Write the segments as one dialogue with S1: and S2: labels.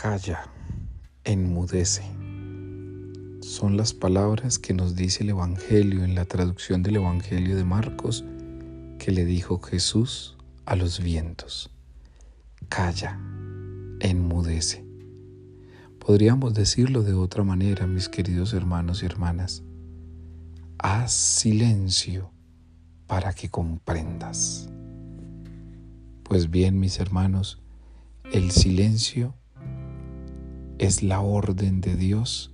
S1: Calla, enmudece. Son las palabras que nos dice el Evangelio en la traducción del Evangelio de Marcos que le dijo Jesús a los vientos. Calla, enmudece. Podríamos decirlo de otra manera, mis queridos hermanos y hermanas. Haz silencio para que comprendas. Pues bien, mis hermanos, el silencio es la orden de Dios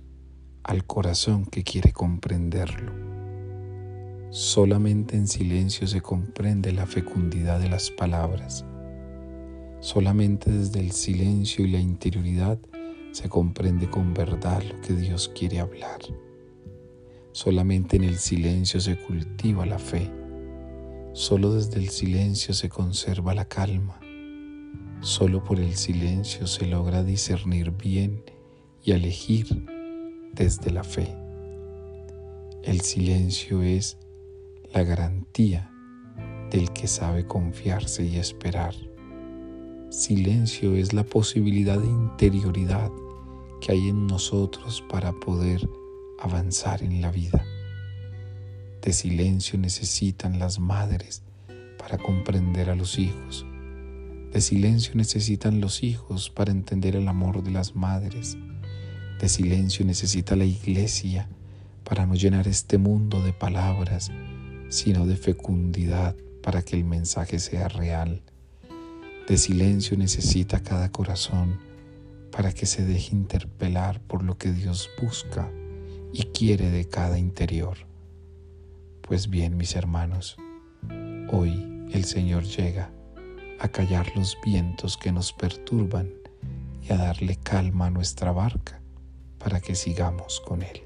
S1: al corazón que quiere comprenderlo. Solamente en silencio se comprende la fecundidad de las palabras. Solamente desde el silencio y la interioridad se comprende con verdad lo que Dios quiere hablar. Solamente en el silencio se cultiva la fe. Solo desde el silencio se conserva la calma. Solo por el silencio se logra discernir bien y elegir desde la fe. El silencio es la garantía del que sabe confiarse y esperar. Silencio es la posibilidad de interioridad que hay en nosotros para poder avanzar en la vida. De silencio necesitan las madres para comprender a los hijos de silencio necesitan los hijos para entender el amor de las madres. De silencio necesita la iglesia para no llenar este mundo de palabras, sino de fecundidad para que el mensaje sea real. De silencio necesita cada corazón para que se deje interpelar por lo que Dios busca y quiere de cada interior. Pues bien, mis hermanos, hoy el Señor llega a callar los vientos que nos perturban y a darle calma a nuestra barca para que sigamos con Él.